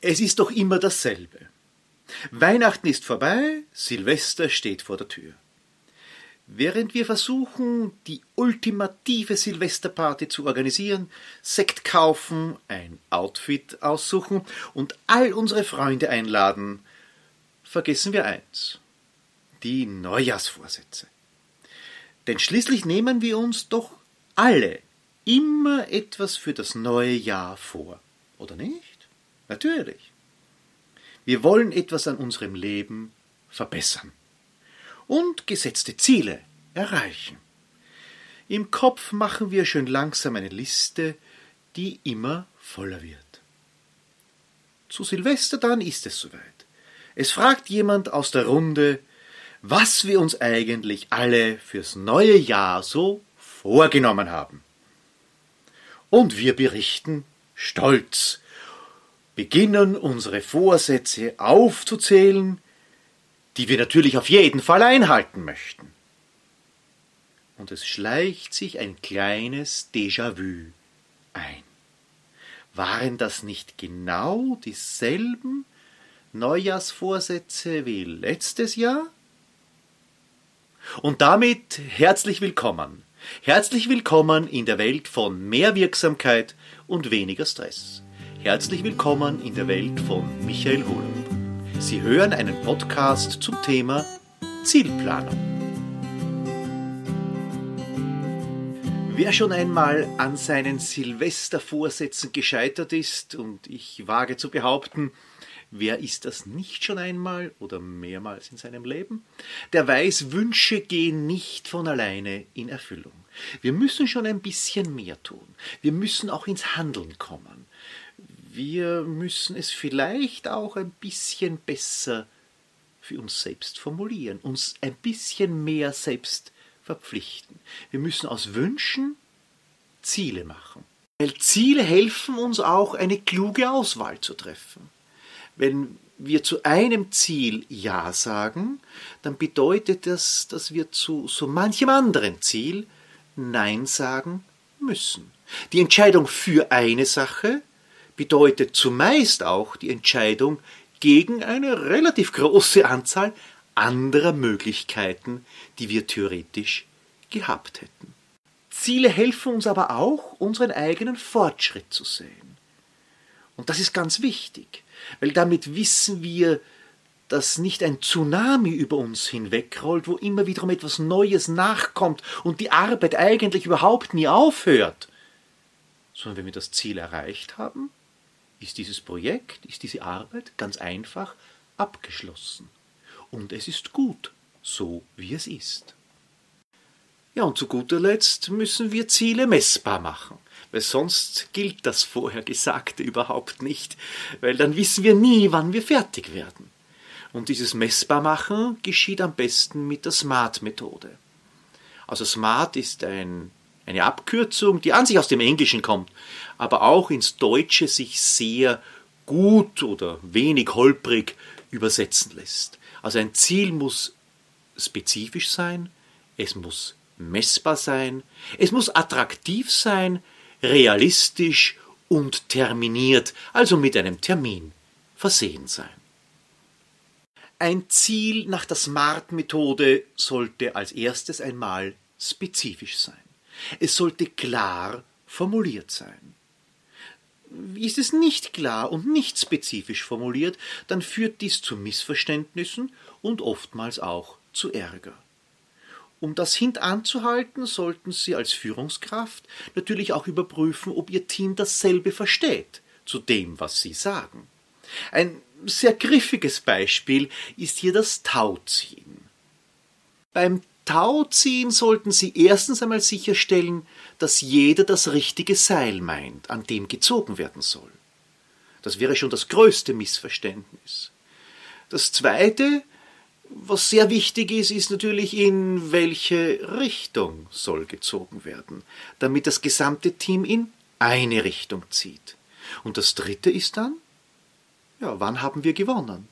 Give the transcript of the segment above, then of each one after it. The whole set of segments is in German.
Es ist doch immer dasselbe. Weihnachten ist vorbei, Silvester steht vor der Tür. Während wir versuchen, die ultimative Silvesterparty zu organisieren, Sekt kaufen, ein Outfit aussuchen und all unsere Freunde einladen, vergessen wir eins die Neujahrsvorsätze. Denn schließlich nehmen wir uns doch alle immer etwas für das neue Jahr vor, oder nicht? Natürlich. Wir wollen etwas an unserem Leben verbessern und gesetzte Ziele erreichen. Im Kopf machen wir schön langsam eine Liste, die immer voller wird. Zu Silvester dann ist es soweit. Es fragt jemand aus der Runde, was wir uns eigentlich alle fürs neue Jahr so vorgenommen haben. Und wir berichten stolz, beginnen unsere Vorsätze aufzuzählen, die wir natürlich auf jeden Fall einhalten möchten. Und es schleicht sich ein kleines Déjà-vu ein. Waren das nicht genau dieselben Neujahrsvorsätze wie letztes Jahr? Und damit herzlich willkommen. Herzlich willkommen in der Welt von mehr Wirksamkeit und weniger Stress. Herzlich willkommen in der Welt von Michael Holub. Sie hören einen Podcast zum Thema Zielplanung. Wer schon einmal an seinen Silvestervorsätzen gescheitert ist, und ich wage zu behaupten, Wer ist das nicht schon einmal oder mehrmals in seinem Leben? Der weiß, Wünsche gehen nicht von alleine in Erfüllung. Wir müssen schon ein bisschen mehr tun. Wir müssen auch ins Handeln kommen. Wir müssen es vielleicht auch ein bisschen besser für uns selbst formulieren, uns ein bisschen mehr selbst verpflichten. Wir müssen aus Wünschen Ziele machen. Weil Ziele helfen uns auch, eine kluge Auswahl zu treffen. Wenn wir zu einem Ziel Ja sagen, dann bedeutet das, dass wir zu so manchem anderen Ziel Nein sagen müssen. Die Entscheidung für eine Sache bedeutet zumeist auch die Entscheidung gegen eine relativ große Anzahl anderer Möglichkeiten, die wir theoretisch gehabt hätten. Ziele helfen uns aber auch, unseren eigenen Fortschritt zu sehen. Und das ist ganz wichtig weil damit wissen wir, dass nicht ein Tsunami über uns hinwegrollt, wo immer wiederum etwas Neues nachkommt und die Arbeit eigentlich überhaupt nie aufhört, sondern wenn wir das Ziel erreicht haben, ist dieses Projekt, ist diese Arbeit ganz einfach abgeschlossen. Und es ist gut, so wie es ist. Ja, und zu guter Letzt müssen wir Ziele messbar machen weil sonst gilt das vorher Gesagte überhaupt nicht, weil dann wissen wir nie, wann wir fertig werden. Und dieses Messbarmachen geschieht am besten mit der SMART-Methode. Also SMART ist ein, eine Abkürzung, die an sich aus dem Englischen kommt, aber auch ins Deutsche sich sehr gut oder wenig holprig übersetzen lässt. Also ein Ziel muss spezifisch sein, es muss messbar sein, es muss attraktiv sein, realistisch und terminiert, also mit einem Termin versehen sein. Ein Ziel nach der SMART-Methode sollte als erstes einmal spezifisch sein. Es sollte klar formuliert sein. Ist es nicht klar und nicht spezifisch formuliert, dann führt dies zu Missverständnissen und oftmals auch zu Ärger. Um das hintanzuhalten, sollten Sie als Führungskraft natürlich auch überprüfen, ob Ihr Team dasselbe versteht zu dem, was Sie sagen. Ein sehr griffiges Beispiel ist hier das Tauziehen. Beim Tauziehen sollten Sie erstens einmal sicherstellen, dass jeder das richtige Seil meint, an dem gezogen werden soll. Das wäre schon das größte Missverständnis. Das zweite, was sehr wichtig ist, ist natürlich, in welche Richtung soll gezogen werden, damit das gesamte Team in eine Richtung zieht. Und das dritte ist dann, ja, wann haben wir gewonnen?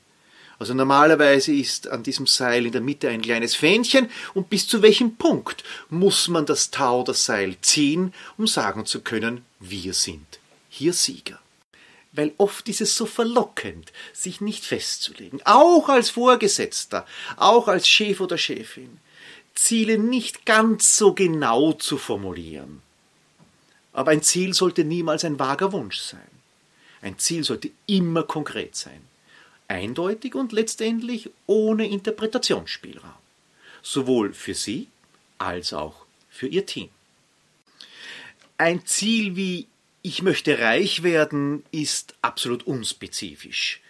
Also normalerweise ist an diesem Seil in der Mitte ein kleines Fähnchen und bis zu welchem Punkt muss man das Tau, das Seil ziehen, um sagen zu können, wir sind hier Sieger. weil oft ist es so verlockend, sich nicht festzulegen, auch als Vorgesetzter, auch als Chef oder Chefin, Ziele nicht ganz so genau zu formulieren. Aber ein Ziel sollte niemals ein vager Wunsch sein. Ein Ziel sollte immer konkret sein, eindeutig und letztendlich ohne Interpretationsspielraum, sowohl für Sie als auch für Ihr Team. Ein Ziel wie ich möchte reich werden ist absolut unspezifisch.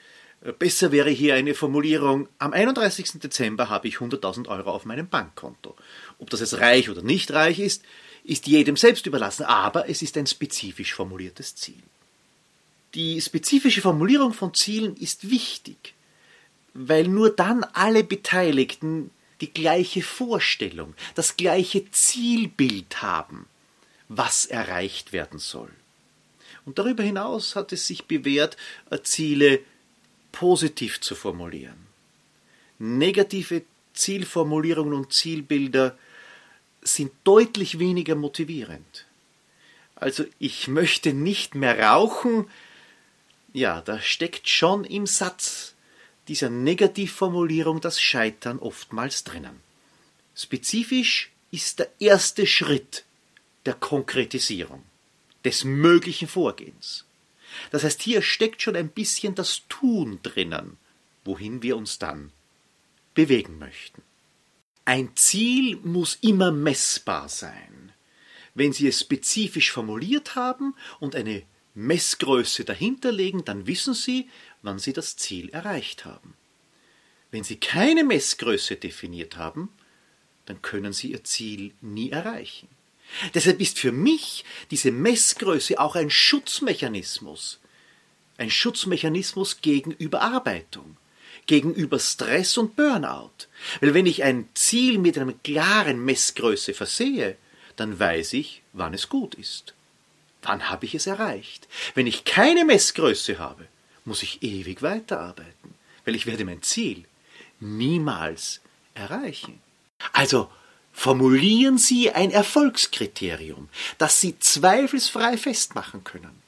Besser wäre hier eine Formulierung, am 31. Dezember habe ich 100.000 Euro auf meinem Bankkonto. Ob das jetzt reich oder nicht reich ist, ist jedem selbst überlassen, aber es ist ein spezifisch formuliertes Ziel. Die spezifische Formulierung von Zielen ist wichtig, weil nur dann alle Beteiligten die gleiche Vorstellung, das gleiche Zielbild haben, was erreicht werden soll. Und darüber hinaus hat es sich bewährt, äh, Ziele positiv zu formulieren. Negative Zielformulierungen und Zielbilder sind deutlich weniger motivierend. Also ich möchte nicht mehr rauchen, ja, da steckt schon im Satz dieser Negativformulierung das Scheitern oftmals drinnen. Spezifisch ist der erste Schritt der Konkretisierung des möglichen Vorgehens. Das heißt, hier steckt schon ein bisschen das Tun drinnen, wohin wir uns dann bewegen möchten. Ein Ziel muss immer messbar sein. Wenn Sie es spezifisch formuliert haben und eine Messgröße dahinterlegen, dann wissen Sie, wann Sie das Ziel erreicht haben. Wenn Sie keine Messgröße definiert haben, dann können Sie Ihr Ziel nie erreichen. Deshalb ist für mich diese Messgröße auch ein Schutzmechanismus. Ein Schutzmechanismus gegen Überarbeitung, gegenüber Stress und Burnout. Weil wenn ich ein Ziel mit einer klaren Messgröße versehe, dann weiß ich, wann es gut ist. Wann habe ich es erreicht? Wenn ich keine Messgröße habe, muss ich ewig weiterarbeiten, weil ich werde mein Ziel niemals erreichen. Also Formulieren Sie ein Erfolgskriterium, das Sie zweifelsfrei festmachen können.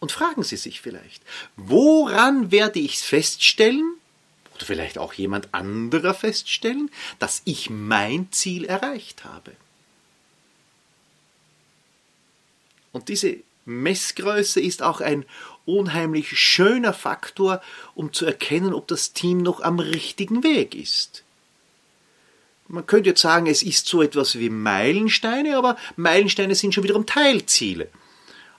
Und fragen Sie sich vielleicht, woran werde ich feststellen, oder vielleicht auch jemand anderer feststellen, dass ich mein Ziel erreicht habe? Und diese Messgröße ist auch ein unheimlich schöner Faktor, um zu erkennen, ob das Team noch am richtigen Weg ist. Man könnte jetzt sagen, es ist so etwas wie Meilensteine, aber Meilensteine sind schon wiederum Teilziele.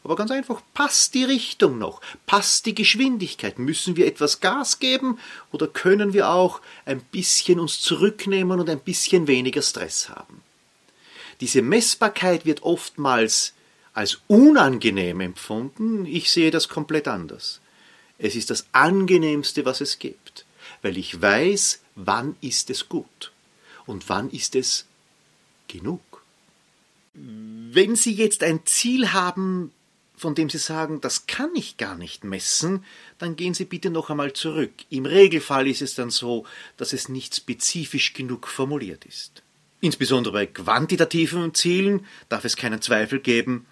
Aber ganz einfach, passt die Richtung noch? Passt die Geschwindigkeit? Müssen wir etwas Gas geben oder können wir auch ein bisschen uns zurücknehmen und ein bisschen weniger Stress haben? Diese Messbarkeit wird oftmals als unangenehm empfunden. Ich sehe das komplett anders. Es ist das angenehmste, was es gibt, weil ich weiß, wann ist es gut und wann ist es genug? Wenn Sie jetzt ein Ziel haben, von dem Sie sagen, das kann ich gar nicht messen, dann gehen Sie bitte noch einmal zurück. Im Regelfall ist es dann so, dass es nicht spezifisch genug formuliert ist. Insbesondere bei quantitativen Zielen darf es keinen Zweifel geben,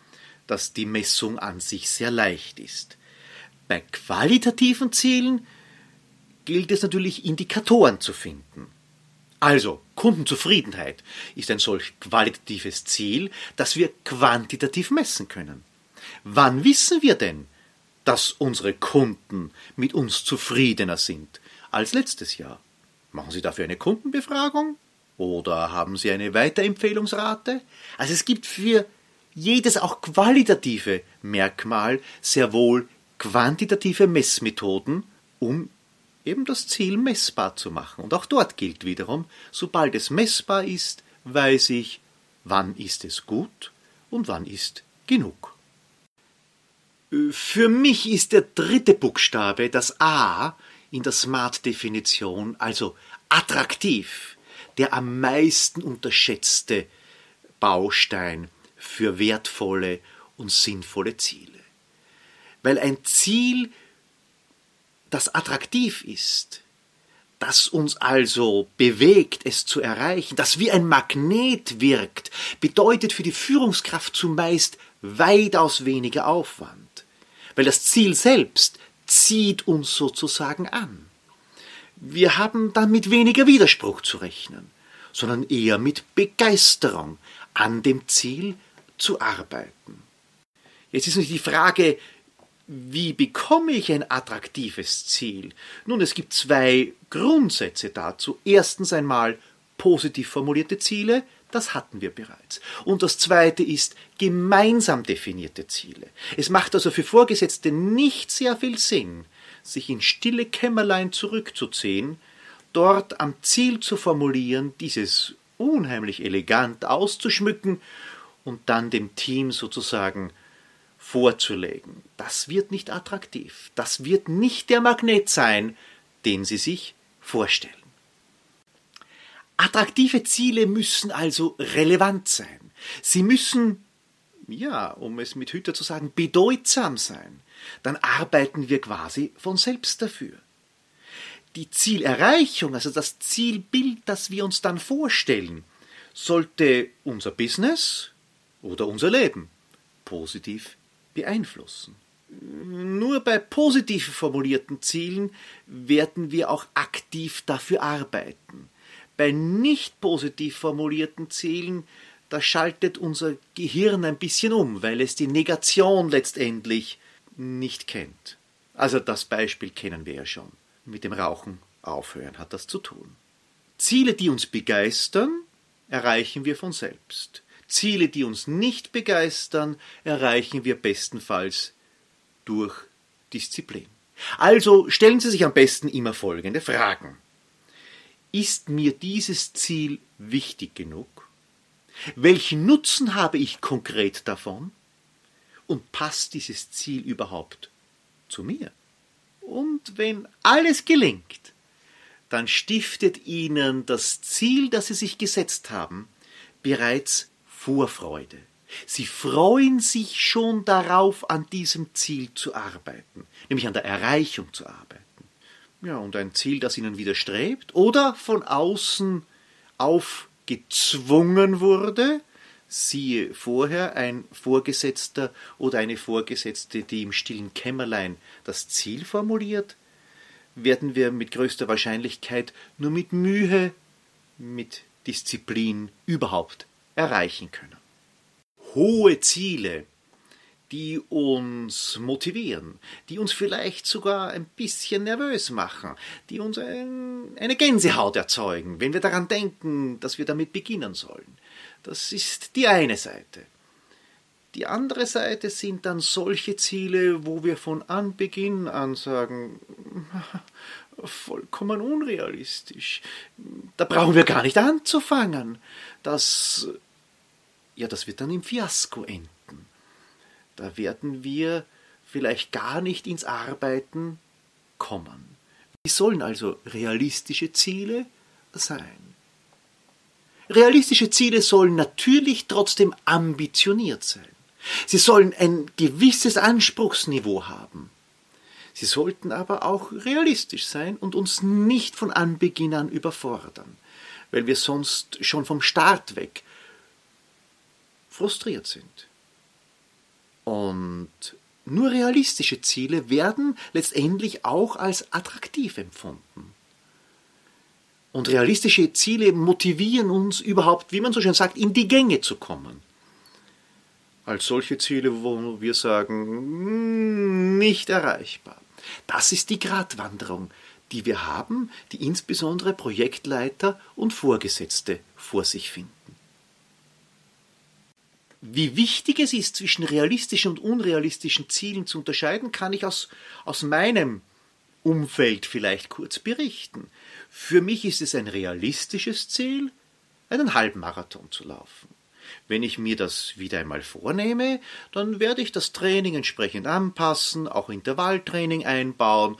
dass die Messung an sich sehr leicht ist. Bei qualitativen Zielen gilt es natürlich, Indikatoren zu finden. Also, Kundenzufriedenheit ist ein solch qualitatives Ziel, das wir quantitativ messen können. Wann wissen wir denn, dass unsere Kunden mit uns zufriedener sind als letztes Jahr? Machen Sie dafür eine Kundenbefragung? Oder haben Sie eine Weiterempfehlungsrate? Also es gibt für jedes auch qualitative Merkmal sehr wohl quantitative Messmethoden, um eben das Ziel messbar zu machen. Und auch dort gilt wiederum, sobald es messbar ist, weiß ich, wann ist es gut und wann ist genug. Für mich ist der dritte Buchstabe, das A, in der Smart-Definition, also attraktiv, der am meisten unterschätzte Baustein für wertvolle und sinnvolle Ziele. Weil ein Ziel das attraktiv ist, das uns also bewegt, es zu erreichen, das wie ein Magnet wirkt, bedeutet für die Führungskraft zumeist weitaus weniger Aufwand. weil das Ziel selbst zieht uns sozusagen an. Wir haben dann mit weniger Widerspruch zu rechnen, sondern eher mit Begeisterung an dem Ziel zu arbeiten. Jetzt ist natürlich die Frage, wie bekomme ich ein attraktives Ziel? Nun, es gibt zwei Grundsätze dazu. Erstens einmal positiv formulierte Ziele, das hatten wir bereits. Und das zweite ist gemeinsam definierte Ziele. Es macht also für Vorgesetzte nicht sehr viel Sinn, sich in stille Kämmerlein zurückzuziehen, dort am Ziel zu formulieren, dieses unheimlich elegant auszuschmücken und dann dem Team sozusagen vorzulegen. Das wird nicht attraktiv. Das wird nicht der Magnet sein, den Sie sich vorstellen. Attraktive Ziele müssen also relevant sein. Sie müssen, ja, um es mit Hüter zu sagen, bedeutsam sein. Dann arbeiten wir quasi von selbst dafür. Die Zielerreichung, also das Zielbild, das wir uns dann vorstellen, sollte unser Business oder unser Leben positiv beeinflussen. Nur bei positiv formulierten Zielen werden wir auch aktiv dafür arbeiten. Bei nicht positiv formulierten Zielen, da schaltet unser Gehirn ein bisschen um, weil es die Negation letztendlich nicht kennt. Also das Beispiel kennen wir ja schon. Mit dem Rauchen aufhören hat das zu tun. Ziele, die uns begeistern, erreichen wir von selbst. Ziele, die uns nicht begeistern, erreichen wir bestenfalls durch Disziplin. Also stellen Sie sich am besten immer folgende Fragen. Ist mir dieses Ziel wichtig genug? Welchen Nutzen habe ich konkret davon? Und passt dieses Ziel überhaupt zu mir? Und wenn alles gelingt, dann stiftet Ihnen das Ziel, das Sie sich gesetzt haben, bereits Vorfreude. Sie freuen sich schon darauf, an diesem Ziel zu arbeiten, nämlich an der Erreichung zu arbeiten ja, und ein Ziel, das ihnen widerstrebt oder von außen aufgezwungen wurde, siehe vorher ein Vorgesetzter oder eine Vorgesetzte, die im stillen Kämmerlein das Ziel formuliert, werden wir mit größter Wahrscheinlichkeit nur mit Mühe, mit Disziplin überhaupt erreichen können. Hohe Ziele die uns motivieren, die uns vielleicht sogar ein bisschen nervös machen, die uns ein, eine Gänsehaut erzeugen, wenn wir daran denken, dass wir damit beginnen sollen. Das ist die eine Seite. Die andere Seite sind dann solche Ziele, wo wir von Anbeginn an sagen, vollkommen unrealistisch. Da brauchen wir gar nicht anzufangen. Das, ja, das wird dann im Fiasko enden. Da werden wir vielleicht gar nicht ins Arbeiten kommen. Wie sollen also realistische Ziele sein? Realistische Ziele sollen natürlich trotzdem ambitioniert sein. Sie sollen ein gewisses Anspruchsniveau haben. Sie sollten aber auch realistisch sein und uns nicht von Anbeginn an überfordern, weil wir sonst schon vom Start weg frustriert sind. Und nur realistische Ziele werden letztendlich auch als attraktiv empfunden. Und realistische Ziele motivieren uns überhaupt, wie man so schön sagt, in die Gänge zu kommen. Als solche Ziele, wo wir sagen, hm, nicht erreichbar. Das ist die Gratwanderung, die wir haben, die insbesondere Projektleiter und Vorgesetzte vor sich finden wie wichtig es ist, zwischen realistischen und unrealistischen Zielen zu unterscheiden, kann ich aus, aus meinem Umfeld vielleicht kurz berichten. Für mich ist es ein realistisches Ziel, einen Halbmarathon zu laufen. Wenn ich mir das wieder einmal vornehme, dann werde ich das Training entsprechend anpassen, auch Intervalltraining einbauen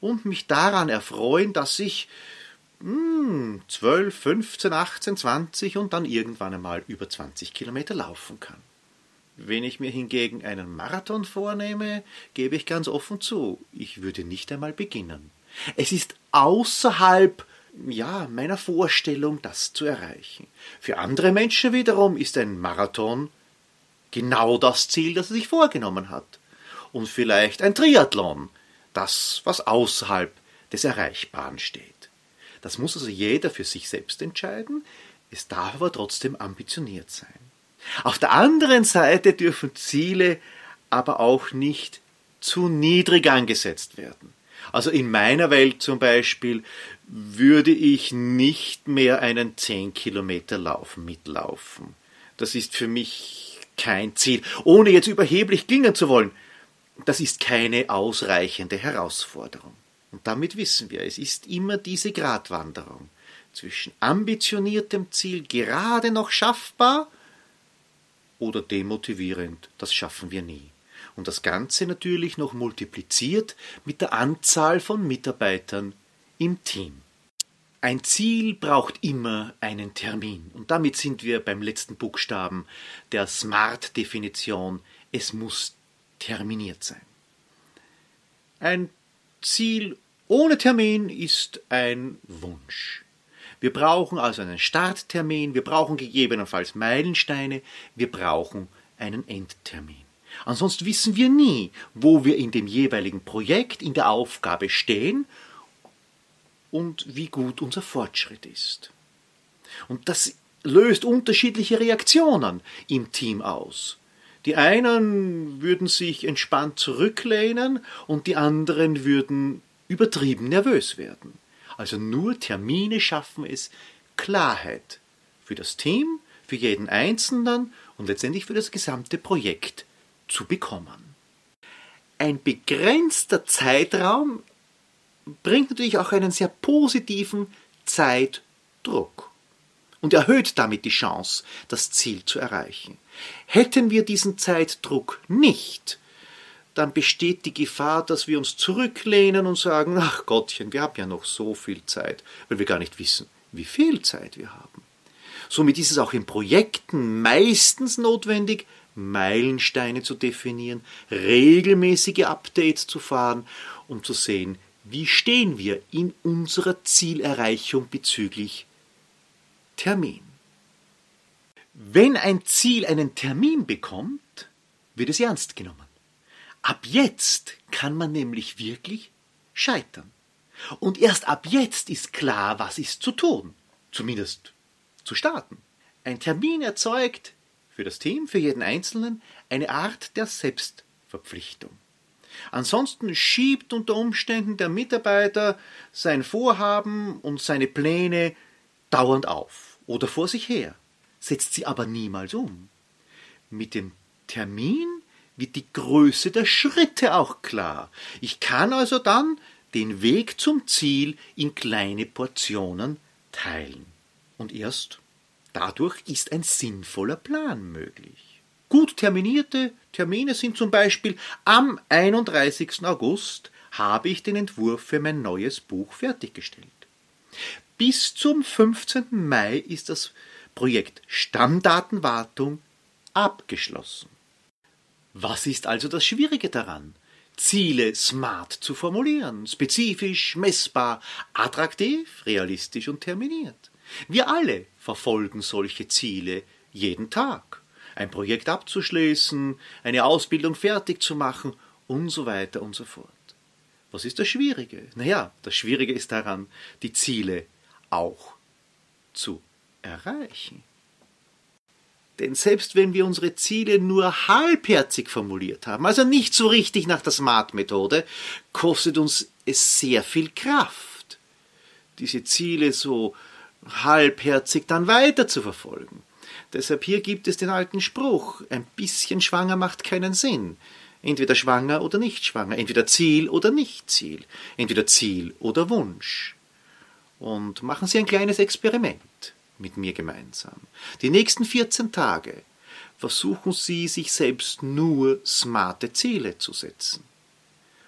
und mich daran erfreuen, dass ich 12, 15, 18, 20 und dann irgendwann einmal über 20 Kilometer laufen kann. Wenn ich mir hingegen einen Marathon vornehme, gebe ich ganz offen zu, ich würde nicht einmal beginnen. Es ist außerhalb ja, meiner Vorstellung, das zu erreichen. Für andere Menschen wiederum ist ein Marathon genau das Ziel, das er sich vorgenommen hat. und vielleicht ein Triathlon, das, was außerhalb des Erreichbaren steht. Das muss also jeder für sich selbst entscheiden, es darf aber trotzdem ambitioniert sein. Auf der anderen Seite dürfen Ziele aber auch nicht zu niedrig angesetzt werden. Also in meiner Welt zum Beispiel würde ich nicht mehr einen 10 Kilometer Lauf mitlaufen. Das ist für mich kein Ziel. Ohne jetzt überheblich klingen zu wollen, das ist keine ausreichende Herausforderung. Und damit wissen wir, es ist immer diese Gratwanderung zwischen ambitioniertem Ziel gerade noch schaffbar oder demotivierend, das schaffen wir nie. Und das Ganze natürlich noch multipliziert mit der Anzahl von Mitarbeitern im Team. Ein Ziel braucht immer einen Termin. Und damit sind wir beim letzten Buchstaben der SMART-Definition. Es muss terminiert sein. Ein Ziel ohne Termin ist ein Wunsch. Wir brauchen also einen Starttermin, wir brauchen gegebenenfalls Meilensteine, wir brauchen einen Endtermin. Ansonsten wissen wir nie, wo wir in dem jeweiligen Projekt, in der Aufgabe stehen und wie gut unser Fortschritt ist. Und das löst unterschiedliche Reaktionen im Team aus. Die einen würden sich entspannt zurücklehnen und die anderen würden übertrieben nervös werden. Also nur Termine schaffen es Klarheit für das Team, für jeden Einzelnen und letztendlich für das gesamte Projekt zu bekommen. Ein begrenzter Zeitraum bringt natürlich auch einen sehr positiven Zeitdruck und erhöht damit die Chance, das Ziel zu erreichen. Hätten wir diesen Zeitdruck nicht, dann besteht die Gefahr, dass wir uns zurücklehnen und sagen, ach Gottchen, wir haben ja noch so viel Zeit, weil wir gar nicht wissen, wie viel Zeit wir haben. Somit ist es auch in Projekten meistens notwendig, Meilensteine zu definieren, regelmäßige Updates zu fahren, um zu sehen, wie stehen wir in unserer Zielerreichung bezüglich Termin. Wenn ein Ziel einen Termin bekommt, wird es ernst genommen. Ab jetzt kann man nämlich wirklich scheitern. Und erst ab jetzt ist klar, was ist zu tun, zumindest zu starten. Ein Termin erzeugt für das Team, für jeden Einzelnen, eine Art der Selbstverpflichtung. Ansonsten schiebt unter Umständen der Mitarbeiter sein Vorhaben und seine Pläne dauernd auf oder vor sich her, setzt sie aber niemals um. Mit dem Termin wird die Größe der Schritte auch klar. Ich kann also dann den Weg zum Ziel in kleine Portionen teilen. Und erst Dadurch ist ein sinnvoller Plan möglich. Gut terminierte Termine sind zum Beispiel am 31. August habe ich den Entwurf für mein neues Buch fertiggestellt. Bis zum 15. Mai ist das Projekt Stammdatenwartung abgeschlossen. Was ist also das Schwierige daran? Ziele smart zu formulieren, spezifisch, messbar, attraktiv, realistisch und terminiert. Wir alle verfolgen solche Ziele jeden Tag. Ein Projekt abzuschließen, eine Ausbildung fertig zu machen und so weiter und so fort. Was ist das Schwierige? Naja, das Schwierige ist daran, die Ziele auch zu erreichen. Denn selbst wenn wir unsere Ziele nur halbherzig formuliert haben, also nicht so richtig nach der Smart-Methode, kostet uns es sehr viel Kraft, diese Ziele so halbherzig dann weiter zu verfolgen. Deshalb hier gibt es den alten Spruch, ein bisschen schwanger macht keinen Sinn. Entweder schwanger oder nicht schwanger, entweder Ziel oder nicht Ziel, entweder Ziel oder Wunsch. Und machen Sie ein kleines Experiment mit mir gemeinsam. Die nächsten 14 Tage versuchen Sie sich selbst nur smarte Ziele zu setzen.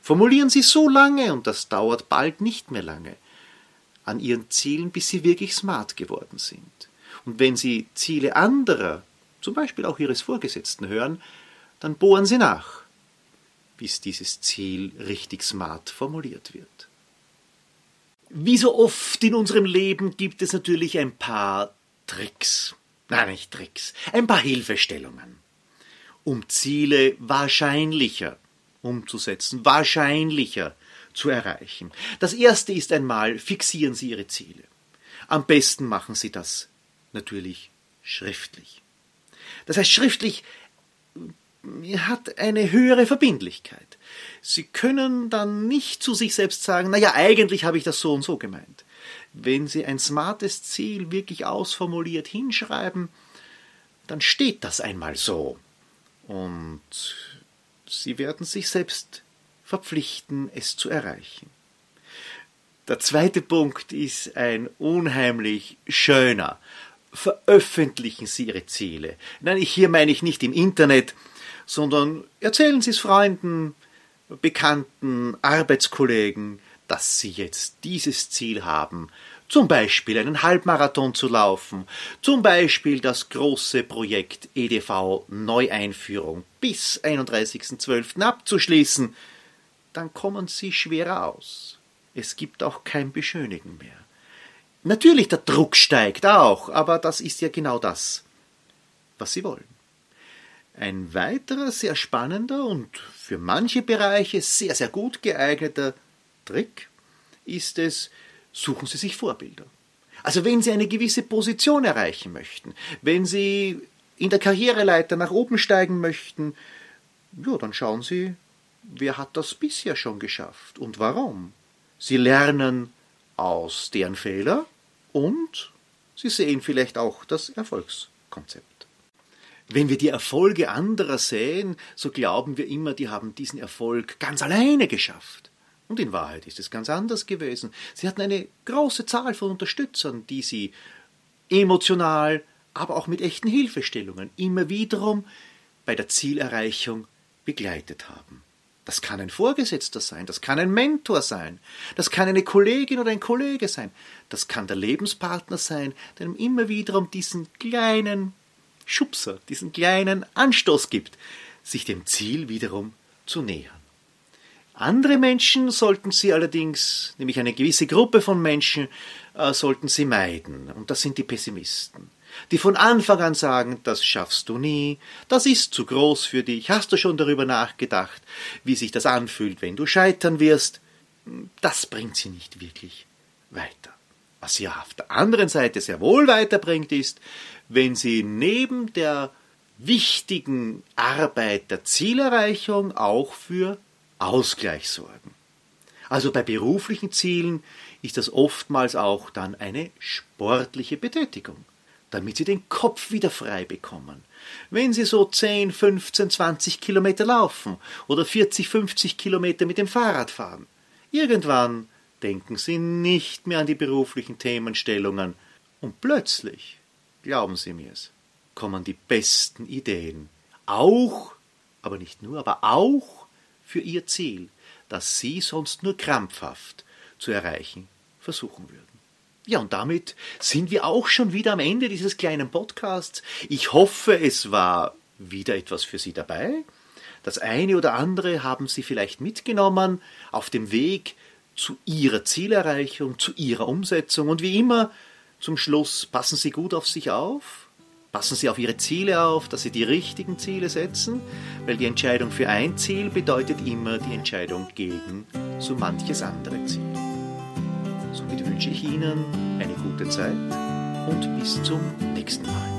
Formulieren Sie so lange, und das dauert bald nicht mehr lange, an ihren Zielen, bis sie wirklich smart geworden sind. Und wenn sie Ziele anderer, zum Beispiel auch ihres Vorgesetzten, hören, dann bohren sie nach, bis dieses Ziel richtig smart formuliert wird. Wie so oft in unserem Leben gibt es natürlich ein paar Tricks, nein nicht Tricks, ein paar Hilfestellungen, um Ziele wahrscheinlicher umzusetzen, wahrscheinlicher zu erreichen. Das erste ist einmal, fixieren Sie Ihre Ziele. Am besten machen Sie das natürlich schriftlich. Das heißt, schriftlich hat eine höhere Verbindlichkeit. Sie können dann nicht zu sich selbst sagen, naja, eigentlich habe ich das so und so gemeint. Wenn Sie ein smartes Ziel wirklich ausformuliert hinschreiben, dann steht das einmal so. Und Sie werden sich selbst verpflichten, es zu erreichen. Der zweite Punkt ist ein unheimlich schöner. Veröffentlichen Sie Ihre Ziele. Nein, hier meine ich nicht im Internet, sondern erzählen Sie es Freunden, Bekannten, Arbeitskollegen, dass Sie jetzt dieses Ziel haben, zum Beispiel einen Halbmarathon zu laufen, zum Beispiel das große Projekt EDV Neueinführung bis 31.12. abzuschließen, dann kommen Sie schwerer aus. Es gibt auch kein Beschönigen mehr. Natürlich, der Druck steigt auch, aber das ist ja genau das, was Sie wollen. Ein weiterer sehr spannender und für manche Bereiche sehr, sehr gut geeigneter Trick ist es, suchen Sie sich Vorbilder. Also wenn Sie eine gewisse Position erreichen möchten, wenn Sie in der Karriereleiter nach oben steigen möchten, ja, dann schauen Sie, wer hat das bisher schon geschafft und warum. Sie lernen aus deren Fehler und Sie sehen vielleicht auch das Erfolgskonzept. Wenn wir die Erfolge anderer sehen, so glauben wir immer, die haben diesen Erfolg ganz alleine geschafft. Und in Wahrheit ist es ganz anders gewesen. Sie hatten eine große Zahl von Unterstützern, die sie emotional, aber auch mit echten Hilfestellungen immer wiederum bei der Zielerreichung begleitet haben. Das kann ein Vorgesetzter sein, das kann ein Mentor sein, das kann eine Kollegin oder ein Kollege sein, das kann der Lebenspartner sein, der ihm immer wiederum diesen kleinen Schubser, diesen kleinen Anstoß gibt, sich dem Ziel wiederum zu nähern. Andere Menschen sollten Sie allerdings, nämlich eine gewisse Gruppe von Menschen, äh, sollten Sie meiden. Und das sind die Pessimisten, die von Anfang an sagen, das schaffst du nie, das ist zu groß für dich, hast du schon darüber nachgedacht, wie sich das anfühlt, wenn du scheitern wirst. Das bringt Sie nicht wirklich weiter. Was Sie auf der anderen Seite sehr wohl weiterbringt, ist, wenn Sie neben der wichtigen Arbeit der Zielerreichung auch für Ausgleich sorgen. Also bei beruflichen Zielen ist das oftmals auch dann eine sportliche Betätigung, damit Sie den Kopf wieder frei bekommen. Wenn Sie so 10, 15, 20 Kilometer laufen oder 40, 50 Kilometer mit dem Fahrrad fahren, irgendwann denken Sie nicht mehr an die beruflichen Themenstellungen und plötzlich, glauben Sie mir's, kommen die besten Ideen. Auch, aber nicht nur, aber auch für Ihr Ziel, das Sie sonst nur krampfhaft zu erreichen versuchen würden. Ja, und damit sind wir auch schon wieder am Ende dieses kleinen Podcasts. Ich hoffe, es war wieder etwas für Sie dabei. Das eine oder andere haben Sie vielleicht mitgenommen auf dem Weg zu Ihrer Zielerreichung, zu Ihrer Umsetzung. Und wie immer, zum Schluss, passen Sie gut auf sich auf, passen Sie auf Ihre Ziele auf, dass Sie die richtigen Ziele setzen, weil die Entscheidung für ein Ziel bedeutet immer die Entscheidung gegen so manches andere Ziel. Somit wünsche ich Ihnen eine gute Zeit und bis zum nächsten Mal.